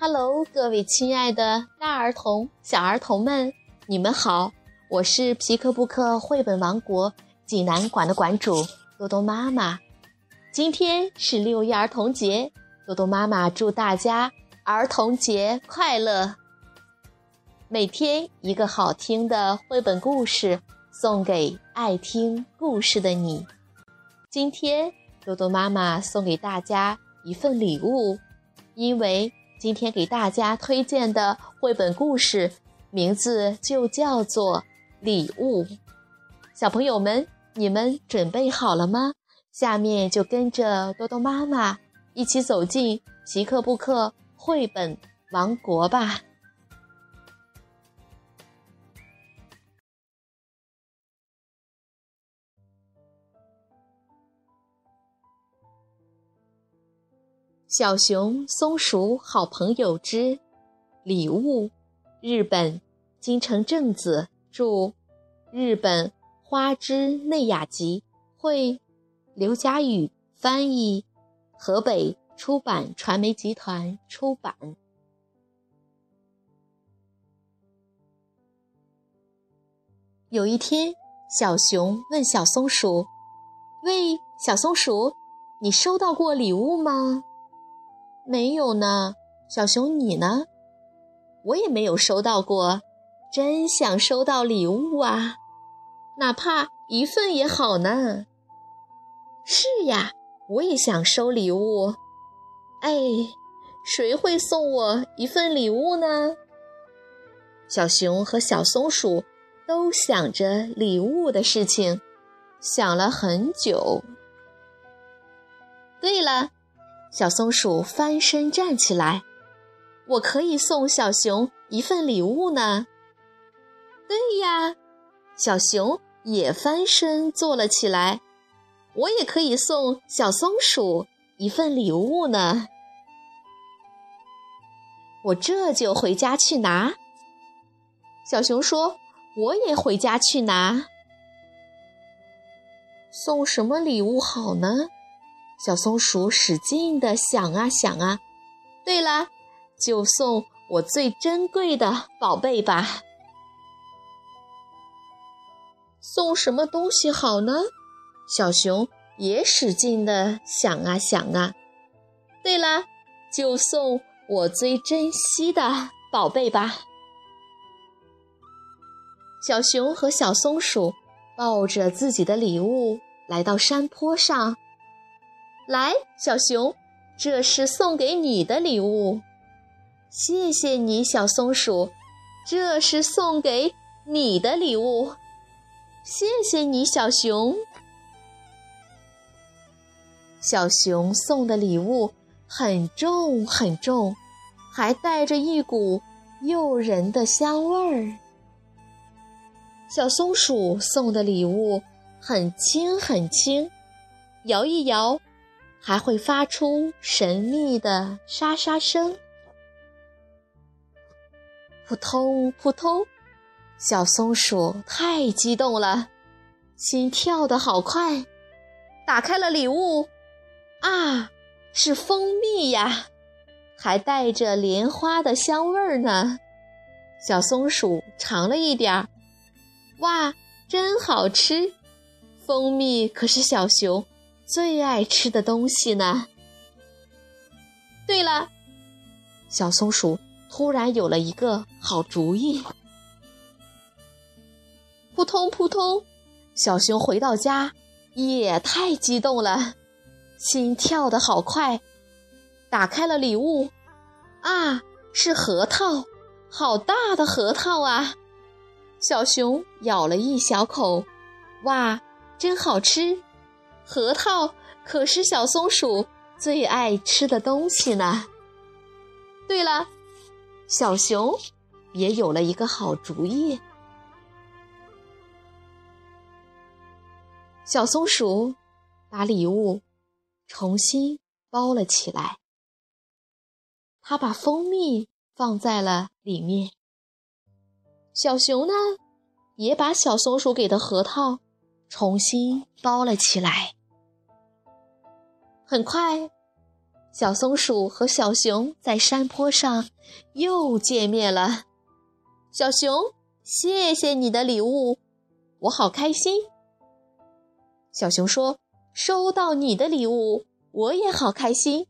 Hello，各位亲爱的大儿童、小儿童们，你们好！我是皮克布克绘本王国济南馆的馆主多多妈妈。今天是六一儿童节，多多妈妈祝大家儿童节快乐！每天一个好听的绘本故事，送给爱听故事的你。今天多多妈妈送给大家一份礼物，因为今天给大家推荐的绘本故事名字就叫做《礼物》。小朋友们，你们准备好了吗？下面就跟着多多妈妈一起走进皮克布克绘本王国吧。小熊、松鼠好朋友之礼物，日本金城正子著，日本花之内雅集绘，刘佳宇翻译，河北出版传媒集团出版。有一天，小熊问小松鼠：“喂，小松鼠，你收到过礼物吗？”没有呢，小熊，你呢？我也没有收到过，真想收到礼物啊，哪怕一份也好呢。是呀，我也想收礼物。哎，谁会送我一份礼物呢？小熊和小松鼠都想着礼物的事情，想了很久。对了。小松鼠翻身站起来，我可以送小熊一份礼物呢。对呀，小熊也翻身坐了起来，我也可以送小松鼠一份礼物呢。我这就回家去拿。小熊说：“我也回家去拿。”送什么礼物好呢？小松鼠使劲地想啊想啊，对了，就送我最珍贵的宝贝吧。送什么东西好呢？小熊也使劲地想啊想啊，对了，就送我最珍惜的宝贝吧。小熊和小松鼠抱着自己的礼物来到山坡上。来，小熊，这是送给你的礼物。谢谢你，小松鼠，这是送给你的礼物。谢谢你，小熊。小熊送的礼物很重很重，还带着一股诱人的香味儿。小松鼠送的礼物很轻很轻，摇一摇。还会发出神秘的沙沙声，扑通扑通。小松鼠太激动了，心跳得好快。打开了礼物，啊，是蜂蜜呀，还带着莲花的香味儿呢。小松鼠尝了一点儿，哇，真好吃！蜂蜜可是小熊。最爱吃的东西呢？对了，小松鼠突然有了一个好主意。扑通扑通，小熊回到家也太激动了，心跳的好快。打开了礼物，啊，是核桃，好大的核桃啊！小熊咬了一小口，哇，真好吃。核桃可是小松鼠最爱吃的东西呢。对了，小熊也有了一个好主意。小松鼠把礼物重新包了起来，它把蜂蜜放在了里面。小熊呢，也把小松鼠给的核桃重新包了起来。很快，小松鼠和小熊在山坡上又见面了。小熊，谢谢你的礼物，我好开心。小熊说：“收到你的礼物，我也好开心。”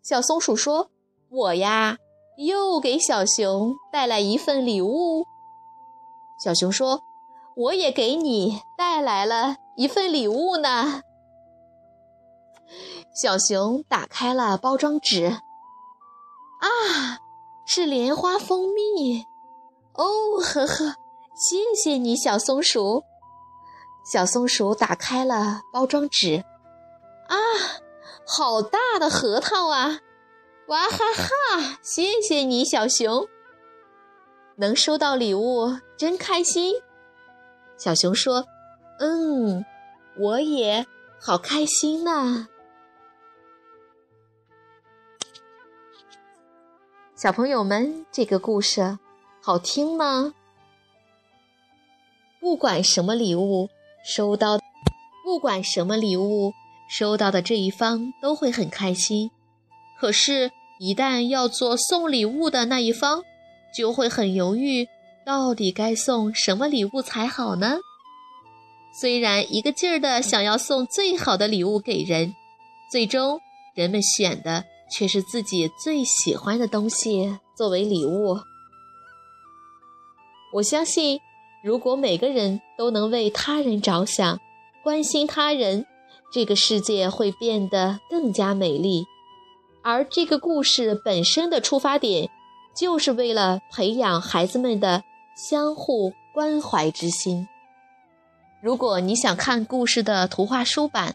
小松鼠说：“我呀，又给小熊带来一份礼物。”小熊说：“我也给你带来了一份礼物呢。”小熊打开了包装纸，啊，是莲花蜂蜜！哦呵呵，谢谢你，小松鼠。小松鼠打开了包装纸，啊，好大的核桃啊！哇哈哈，谢谢你，小熊。能收到礼物真开心。小熊说：“嗯，我也好开心呢。”小朋友们，这个故事好听吗？不管什么礼物收到，不管什么礼物收到的这一方都会很开心。可是，一旦要做送礼物的那一方，就会很犹豫，到底该送什么礼物才好呢？虽然一个劲儿的想要送最好的礼物给人，最终人们选的。却是自己最喜欢的东西作为礼物。我相信，如果每个人都能为他人着想，关心他人，这个世界会变得更加美丽。而这个故事本身的出发点，就是为了培养孩子们的相互关怀之心。如果你想看故事的图画书版，